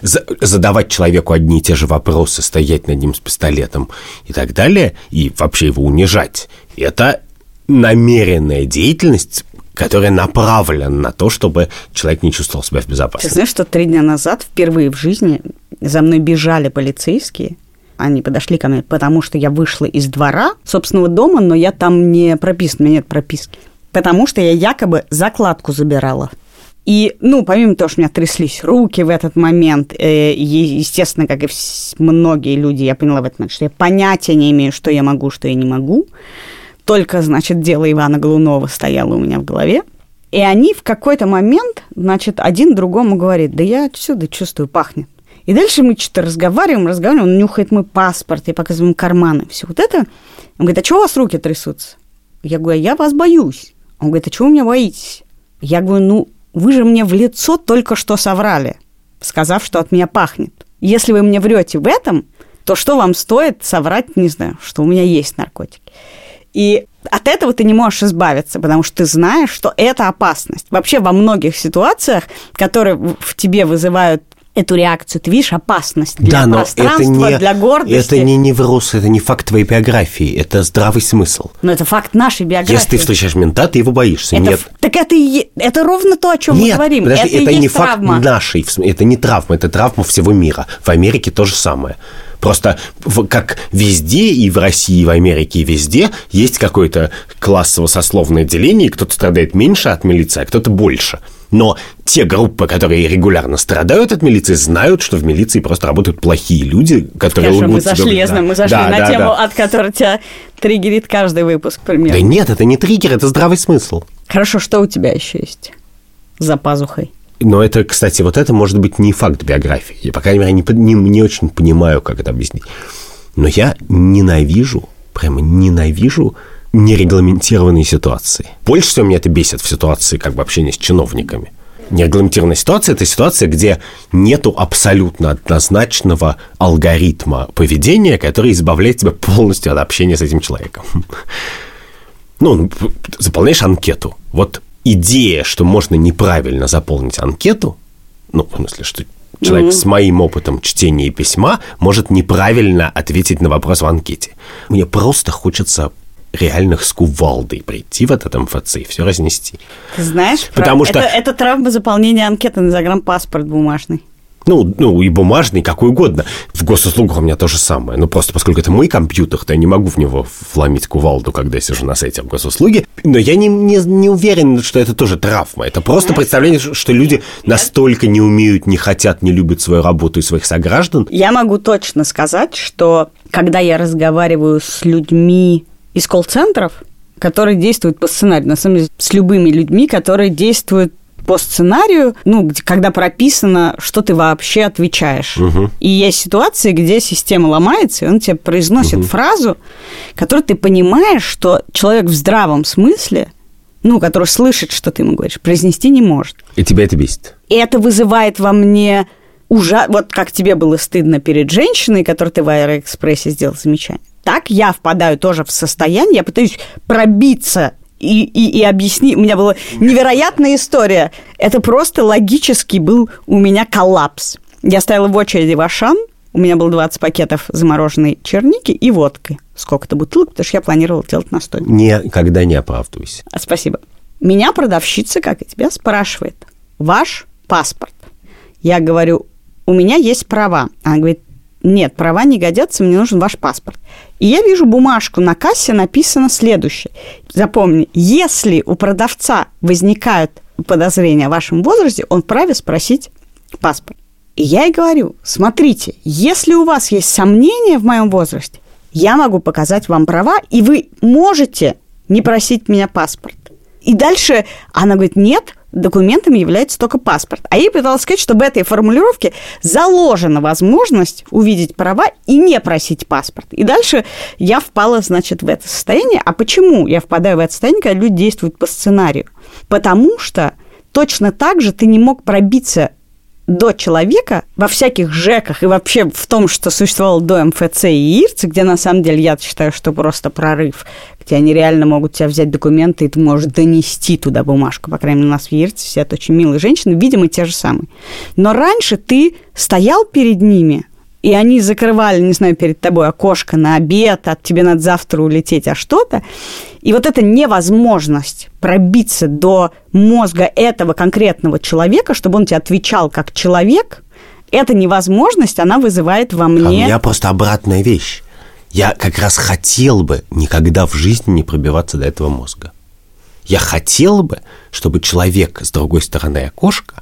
задавать человеку одни и те же вопросы, стоять над ним с пистолетом и так далее, и вообще его унижать, это намеренная деятельность, которая направлена на то, чтобы человек не чувствовал себя в безопасности. Ты знаешь, что три дня назад впервые в жизни за мной бежали полицейские, они подошли ко мне, потому что я вышла из двора собственного дома, но я там не прописан, у меня нет прописки. Потому что я якобы закладку забирала. И, ну, помимо того, что у меня тряслись руки в этот момент, э, естественно, как и многие люди, я поняла в этот момент, что я понятия не имею, что я могу, что я не могу только, значит, дело Ивана Голунова стояло у меня в голове. И они в какой-то момент, значит, один другому говорит, да я отсюда чувствую, пахнет. И дальше мы что-то разговариваем, разговариваем, он нюхает мой паспорт, я показываю ему карманы, все вот это. Он говорит, а чего у вас руки трясутся? Я говорю, «А я вас боюсь. Он говорит, а чего вы меня боитесь? Я говорю, ну, вы же мне в лицо только что соврали, сказав, что от меня пахнет. Если вы мне врете в этом, то что вам стоит соврать, не знаю, что у меня есть наркотики? И от этого ты не можешь избавиться, потому что ты знаешь, что это опасность. Вообще во многих ситуациях, которые в тебе вызывают эту реакцию. Ты видишь опасность для да, но пространства, это не, для гордости. Это не невроз, это не факт твоей биографии, это здравый смысл. Но это факт нашей биографии. Если ты встречаешь мента, ты его боишься. Это, Нет. Так это, это ровно то, о чем Нет, мы говорим. Подожди, это, это не факт травма. нашей, это не травма, это травма всего мира. В Америке то же самое. Просто в, как везде, и в России, и в Америке, и везде, есть какое-то классово-сословное деление, и кто-то страдает меньше от милиции, а кто-то больше. Но те группы, которые регулярно страдают от милиции, знают, что в милиции просто работают плохие люди, которые Хорошо, мы лгут тебе- зашли, я знаю, мы зашли Да, на да, тему, да. от которой тебя триггерит каждый выпуск, примерно. Да нет, это не триггер, это здравый смысл. Хорошо, что у тебя еще есть за пазухой? Но это, кстати, вот это может быть не факт биографии. Я, по крайней мере, не, не, не очень понимаю, как это объяснить. Но я ненавижу, прямо ненавижу нерегламентированные ситуации. Больше всего меня это бесит в ситуации как бы общения с чиновниками. Нерегламентированная ситуация – это ситуация, где нету абсолютно однозначного алгоритма поведения, который избавляет тебя полностью от общения с этим человеком. Ну, ну, заполняешь анкету. Вот идея, что можно неправильно заполнить анкету, ну, в смысле, что человек с моим опытом чтения письма может неправильно ответить на вопрос в анкете. Мне просто хочется реальных с кувалдой прийти в этот МФЦ и все разнести. Ты знаешь, Потому про- что- это, это травма заполнения анкеты на загранпаспорт бумажный. Ну, ну, и бумажный, какой угодно. В госуслугах у меня то же самое. Ну, просто поскольку это мой компьютер, то я не могу в него вломить кувалду, когда я сижу на сайте в госуслуге. Но я не, не, не уверен, что это тоже травма. Это просто представление, что люди настолько не умеют, не хотят, не любят свою работу и своих сограждан. Я могу точно сказать, что когда я разговариваю с людьми из колл-центров, которые действуют по сценарию, на самом деле, с любыми людьми, которые действуют по сценарию, ну, когда прописано, что ты вообще отвечаешь. Угу. И есть ситуации, где система ломается, и он тебе произносит угу. фразу, которую ты понимаешь, что человек в здравом смысле, ну, который слышит, что ты ему говоришь, произнести не может. И тебя это бесит? И это вызывает во мне ужас... Вот как тебе было стыдно перед женщиной, которой ты в Аэроэкспрессе сделал замечание. Так я впадаю тоже в состояние, я пытаюсь пробиться и, и, и объясни. У меня была невероятная история. Это просто логически был у меня коллапс. Я стояла в очереди в Ашан, у меня было 20 пакетов замороженной черники и водки. Сколько-то бутылок, потому что я планировала делать настой. Никогда не оправдывайся. А, спасибо. Меня продавщица, как и тебя, спрашивает. Ваш паспорт. Я говорю, у меня есть права. Она говорит, нет, права не годятся, мне нужен ваш паспорт. И я вижу бумажку на кассе, написано следующее. Запомни, если у продавца возникают подозрения о вашем возрасте, он вправе спросить паспорт. И я и говорю, смотрите, если у вас есть сомнения в моем возрасте, я могу показать вам права, и вы можете не просить меня паспорт. И дальше она говорит, нет, документом является только паспорт. А я пыталась сказать, что в этой формулировке заложена возможность увидеть права и не просить паспорт. И дальше я впала, значит, в это состояние. А почему я впадаю в это состояние, когда люди действуют по сценарию? Потому что точно так же ты не мог пробиться до человека во всяких ЖЭКах и вообще в том, что существовало до МФЦ и ИРЦ, где на самом деле я считаю, что просто прорыв, где они реально могут тебя взять документы, и ты можешь донести туда бумажку. По крайней мере, у нас в ИРЦ все это очень милые женщины, видимо, те же самые. Но раньше ты стоял перед ними, и они закрывали, не знаю, перед тобой окошко на обед, а тебе надо завтра улететь, а что-то. И вот эта невозможность пробиться до мозга этого конкретного человека, чтобы он тебе отвечал как человек, эта невозможность, она вызывает во мне... А у меня просто обратная вещь. Я как раз хотел бы никогда в жизни не пробиваться до этого мозга. Я хотел бы, чтобы человек с другой стороны окошка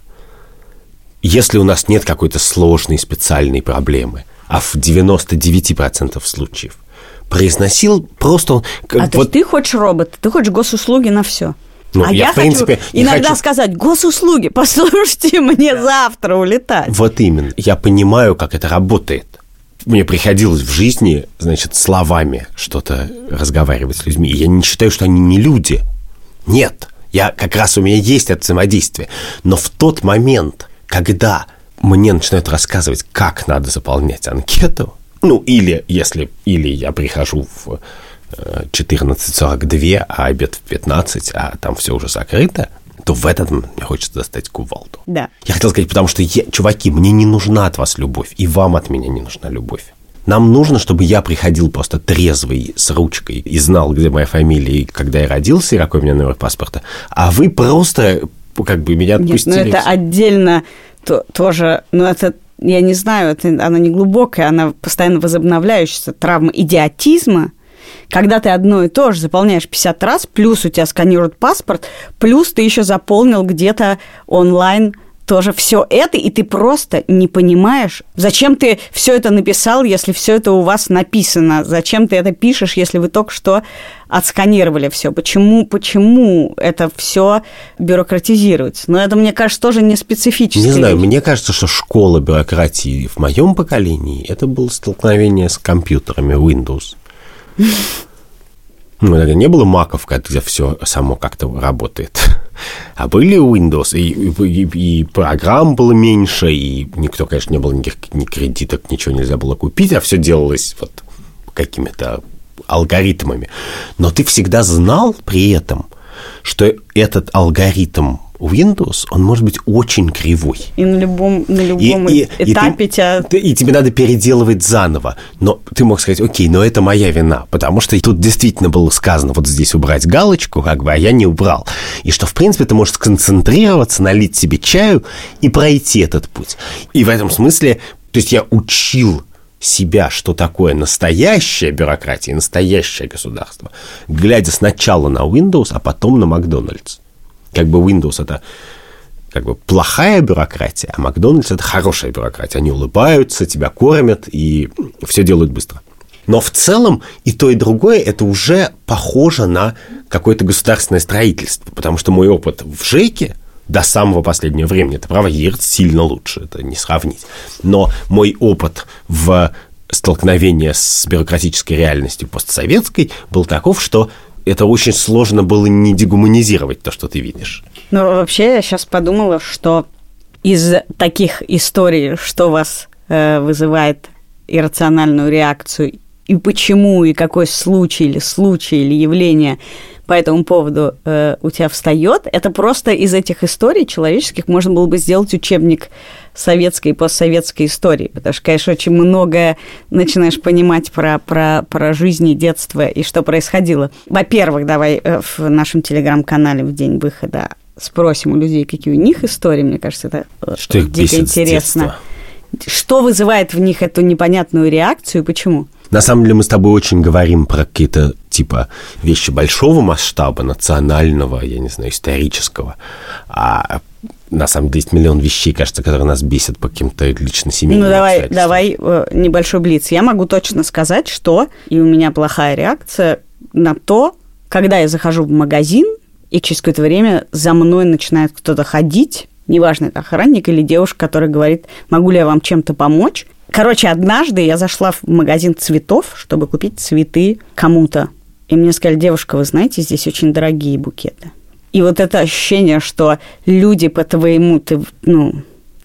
если у нас нет какой-то сложной специальной проблемы, а в 99% случаев произносил просто... А вот... то есть ты хочешь робота, ты хочешь госуслуги на все. Ну, а я, я в принципе, хочу иногда хочу... сказать, госуслуги, послушайте, мне завтра улетать. Вот именно. Я понимаю, как это работает. Мне приходилось в жизни, значит, словами что-то разговаривать с людьми. И я не считаю, что они не люди. Нет. Я как раз у меня есть это взаимодействие. Но в тот момент, когда мне начинают рассказывать, как надо заполнять анкету, ну, или если, или я прихожу в 14.42, э, а обед в 15, а там все уже закрыто, то в этот момент мне хочется достать кувалду. Да. Я хотел сказать, потому что, я, чуваки, мне не нужна от вас любовь, и вам от меня не нужна любовь. Нам нужно, чтобы я приходил просто трезвый, с ручкой, и знал, где моя фамилия, и когда я родился, и какой у меня номер паспорта. А вы просто как бы меня отпустили. Нет, ну это отдельно то, тоже, ну это я не знаю, это, она не глубокая, она постоянно возобновляющаяся травма идиотизма, когда ты одно и то же заполняешь 50 раз, плюс у тебя сканируют паспорт, плюс ты еще заполнил где-то онлайн тоже все это, и ты просто не понимаешь, зачем ты все это написал, если все это у вас написано, зачем ты это пишешь, если вы только что отсканировали все, почему, почему это все бюрократизируется. Но это, мне кажется, тоже не специфическое. Не знаю, мне кажется, что школа бюрократии в моем поколении это было столкновение с компьютерами Windows. Ну, это не было маков, где все само как-то работает. А были Windows, и, и, и программ было меньше, и никто, конечно, не было никаких ни кредиток, ничего нельзя было купить, а все делалось вот какими-то алгоритмами. Но ты всегда знал при этом, что этот алгоритм Windows, он может быть очень кривой. И на любом, на любом И- и- и этапе ты- тебя... ты- и тебе надо переделывать заново. Но ты мог сказать, окей, но это моя вина, потому что тут действительно было сказано вот здесь убрать галочку, как бы, а я не убрал. И что, в принципе, ты можешь сконцентрироваться, налить себе чаю и пройти этот путь. И в этом смысле, то есть я учил себя, что такое настоящая бюрократия, и настоящее государство, глядя сначала на Windows, а потом на Макдональдс. Как бы Windows это как бы плохая бюрократия, а Макдональдс это хорошая бюрократия. Они улыбаются, тебя кормят и все делают быстро. Но в целом и то, и другое это уже похоже на какое-то государственное строительство, потому что мой опыт в ЖЭКе до самого последнего времени, это право, ЕРЦ сильно лучше, это не сравнить. Но мой опыт в столкновении с бюрократической реальностью постсоветской был таков, что это очень сложно было не дегуманизировать то, что ты видишь. Ну, вообще, я сейчас подумала, что из таких историй, что вас э, вызывает иррациональную реакцию, и почему, и какой случай или случай или явление по этому поводу э, у тебя встает, это просто из этих историй человеческих можно было бы сделать учебник советской и постсоветской истории, потому что, конечно, очень многое начинаешь понимать про, про, про жизнь и детство и что происходило. Во-первых, давай э, в нашем телеграм-канале в день выхода спросим у людей, какие у них истории, мне кажется, это э, Что их дико интересно. Что вызывает в них эту непонятную реакцию и почему? На самом деле мы с тобой очень говорим про какие-то типа вещи большого масштаба, национального, я не знаю, исторического. А на самом деле есть миллион вещей, кажется, которые нас бесят по каким-то лично семейным Ну, давай, давай э, небольшой блиц. Я могу точно сказать, что и у меня плохая реакция на то, когда я захожу в магазин, и через какое-то время за мной начинает кто-то ходить, неважно, это охранник или девушка, которая говорит, могу ли я вам чем-то помочь. Короче, однажды я зашла в магазин цветов, чтобы купить цветы кому-то. И мне сказали, девушка, вы знаете, здесь очень дорогие букеты. И вот это ощущение, что люди по твоему, ты, ну,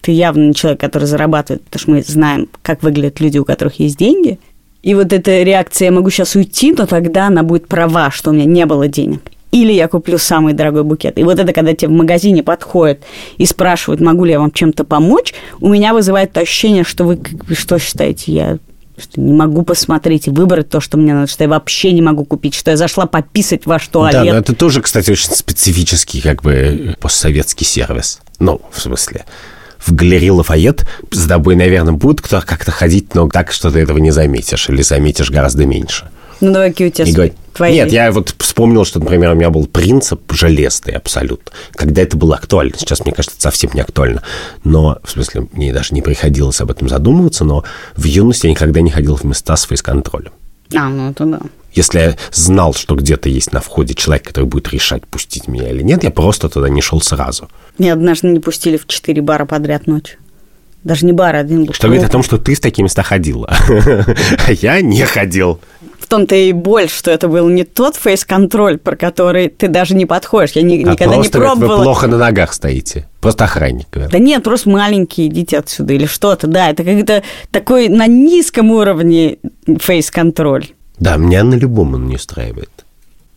ты явно не человек, который зарабатывает, потому что мы знаем, как выглядят люди, у которых есть деньги. И вот эта реакция, я могу сейчас уйти, но тогда она будет права, что у меня не было денег. Или я куплю самый дорогой букет. И вот это, когда тебе в магазине подходят и спрашивают, могу ли я вам чем-то помочь, у меня вызывает ощущение, что вы что считаете, я что не могу посмотреть и выбрать то, что мне надо, что я вообще не могу купить, что я зашла пописать в ваш туалет. Да, но это тоже, кстати, очень специфический как бы постсоветский сервис. Ну, в смысле, в галерее Лафайет с тобой, наверное, будет кто как-то ходить, но так, что ты этого не заметишь, или заметишь гораздо меньше. Ну, давай, какие у тебя И говорить, твои... Нет, я вот вспомнил, что, например, у меня был принцип железный абсолют, когда это было актуально. Сейчас, мне кажется, это совсем не актуально. Но, в смысле, мне даже не приходилось об этом задумываться, но в юности я никогда не ходил в места с фейс-контролем. А, ну это да. Если я знал, что где-то есть на входе человек, который будет решать, пустить меня или нет, я просто туда не шел сразу. Меня однажды не пустили в четыре бара подряд ночью. Даже не бар, а один был. Что говорит о том, что ты в такие места ходила. А я не ходил. Том-то и боль, что это был не тот фейс-контроль, про который ты даже не подходишь. Я ни- А никогда не просто говорит, пробовала. Вы плохо на ногах стоите. Просто охранник. говорит. Да нет, просто маленькие, идите отсюда или что-то. Да, это как-то такой на низком уровне фейс-контроль. Да, меня на любом он не устраивает.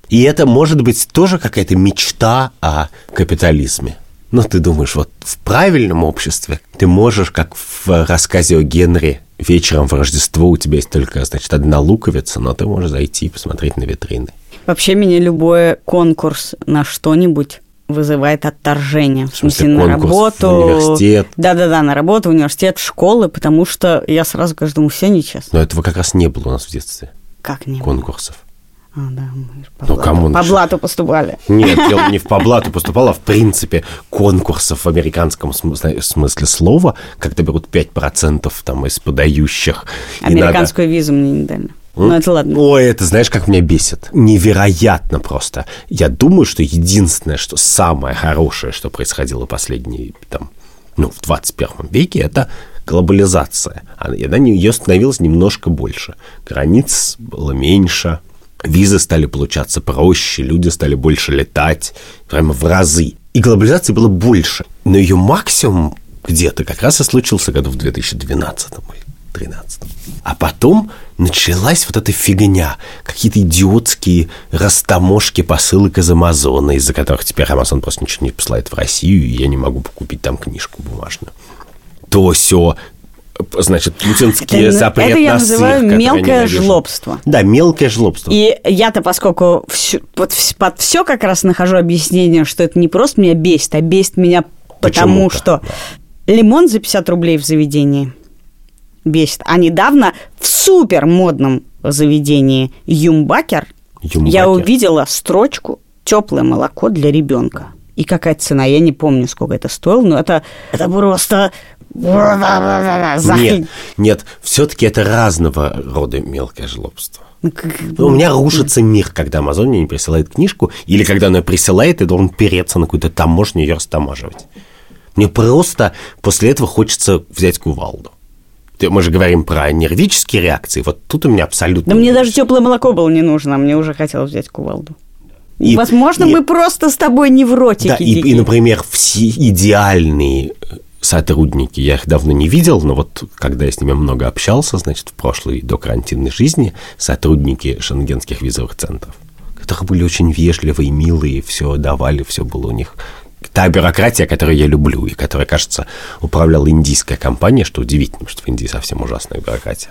И это может быть тоже какая-то мечта о капитализме. Ну, ты думаешь, вот в правильном обществе ты можешь, как в рассказе о Генри, вечером в Рождество у тебя есть только, значит, одна луковица, но ты можешь зайти и посмотреть на витрины. Вообще меня любой конкурс на что-нибудь вызывает отторжение. В смысле, на работу. университет? Да-да-да, на работу, университет, школы, потому что я сразу каждому все нечестно. Но этого как раз не было у нас в детстве, Как не? конкурсов. А, да, мы же по, Ну, блату, кому по блату поступали. Нет, дело не в поблату поступало, а в принципе конкурсов в американском смысле, смысле слова, когда берут 5% там из подающих. и надо- Американскую визу мне не дали. Ну, это ладно. Ой, это знаешь, как меня бесит? Невероятно просто. Я думаю, что единственное, что самое хорошее, что происходило последние, там, ну, в 21 веке, это глобализация. Она, не- ее становилось немножко больше. Границ было меньше, визы стали получаться проще, люди стали больше летать, прямо в разы. И глобализации было больше. Но ее максимум где-то как раз и случился году в 2012 или 13 А потом началась вот эта фигня. Какие-то идиотские растаможки посылок из Амазона, из-за которых теперь Амазон просто ничего не посылает в Россию, и я не могу купить там книжку бумажную. То все значит, путинский это, запрет это я на называю сыр, мелкое жлобство. Да, мелкое жлобство. И я-то, поскольку все, под, под все как раз нахожу объяснение, что это не просто меня бесит, а бесит меня потому, что да. лимон за 50 рублей в заведении бесит. А недавно в супер модном заведении Юмбакер, Юмбакер я увидела строчку «Теплое молоко для ребенка». И какая цена, я не помню, сколько это стоило, но это, это просто нет, нет, все-таки это разного рода мелкое жлобство. Ну, У меня рушится мир, когда мне не присылает книжку, или когда она присылает, и должен переться на какую-то таможню и ее растаможивать. Мне просто после этого хочется взять кувалду. Мы же говорим про нервические реакции. Вот тут у меня абсолютно... Да мне даже теплое молоко было не нужно, мне уже хотелось взять кувалду. И, Возможно, и, мы просто с тобой невротики. Да, и, и, например, все идеальные сотрудники, я их давно не видел, но вот когда я с ними много общался, значит, в прошлой до карантинной жизни, сотрудники шенгенских визовых центров, которые были очень вежливые, милые, все давали, все было у них та бюрократия, которую я люблю, и которая, кажется, управляла индийская компания, что удивительно, что в Индии совсем ужасная бюрократия.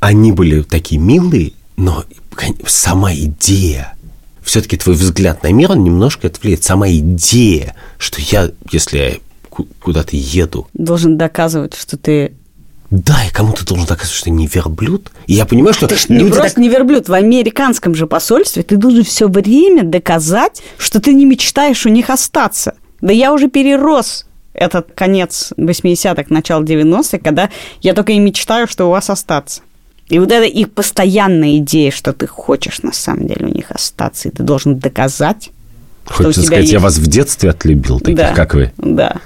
Они были такие милые, но сама идея, все-таки твой взгляд на мир, он немножко это влияет. Сама идея, что я, если куда-то еду. Должен доказывать, что ты да, и кому-то должен доказывать, что ты не верблюд. И я понимаю, что... Ты люди не просто не верблюд. В американском же посольстве ты должен все время доказать, что ты не мечтаешь у них остаться. Да я уже перерос этот конец 80-х, начало 90-х, когда я только и мечтаю, что у вас остаться. И вот это их постоянная идея, что ты хочешь на самом деле у них остаться, и ты должен доказать, Хочется что у тебя сказать, есть... я вас в детстве отлюбил, таких, да, как вы. Да.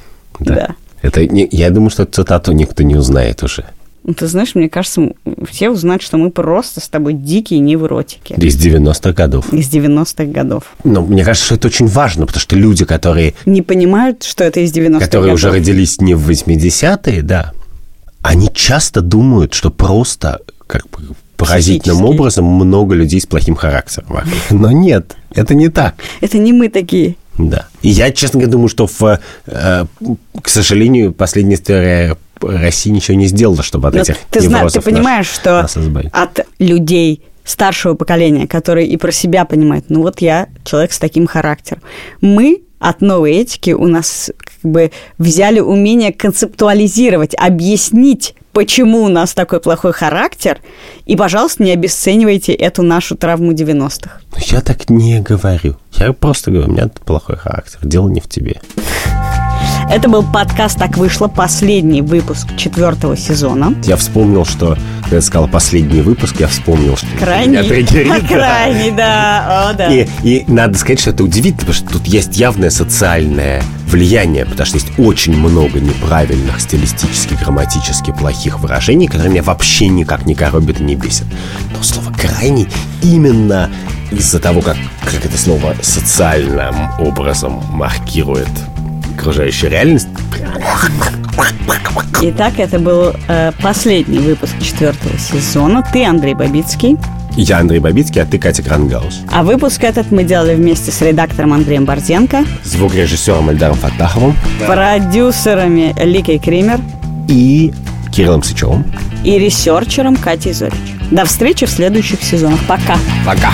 Да. да. Это не, я думаю, что эту цитату никто не узнает уже. Ну, ты знаешь, мне кажется, все узнают, что мы просто с тобой дикие невротики. Из 90-х годов. Из 90-х годов. Но мне кажется, что это очень важно, потому что люди, которые... Не понимают, что это из 90-х Которые годов. уже родились не в 80-е, да, они часто думают, что просто как бы поразительным образом много людей с плохим характером. Но нет, это не так. Это не мы такие. Да. И я, честно говоря, думаю, что, в, э, к сожалению, последняя история России ничего не сделала, чтобы от Но этих ты знаешь, Ты понимаешь, наш, что от людей старшего поколения, которые и про себя понимают, ну вот я человек с таким характером. Мы от новой этики у нас как бы взяли умение концептуализировать, объяснить почему у нас такой плохой характер, и, пожалуйста, не обесценивайте эту нашу травму 90-х. Я так не говорю. Я просто говорю, у меня плохой характер. Дело не в тебе. Это был подкаст «Так вышло», последний выпуск четвертого сезона. Я вспомнил, что, когда я сказала последний выпуск, я вспомнил, что крайний. меня триггерит. Крайний, да. О, да. И, и надо сказать, что это удивительно, потому что тут есть явное социальное влияние, потому что есть очень много неправильных стилистически, грамматически плохих выражений, которые меня вообще никак не коробят и не бесят. Но слово «крайний» именно из-за того, как, как это слово социальным образом маркирует окружающую реальность. Итак, это был э, последний выпуск четвертого сезона. Ты Андрей Бабицкий. Я Андрей Бабицкий, а ты Катя Крангаус. А выпуск этот мы делали вместе с редактором Андреем Борзенко, звукорежиссером Эльдаром Фатаховым, продюсерами Ликой Кример и Кириллом Сычевым и ресерчером Катей Зорич. До встречи в следующих сезонах. Пока. Пока.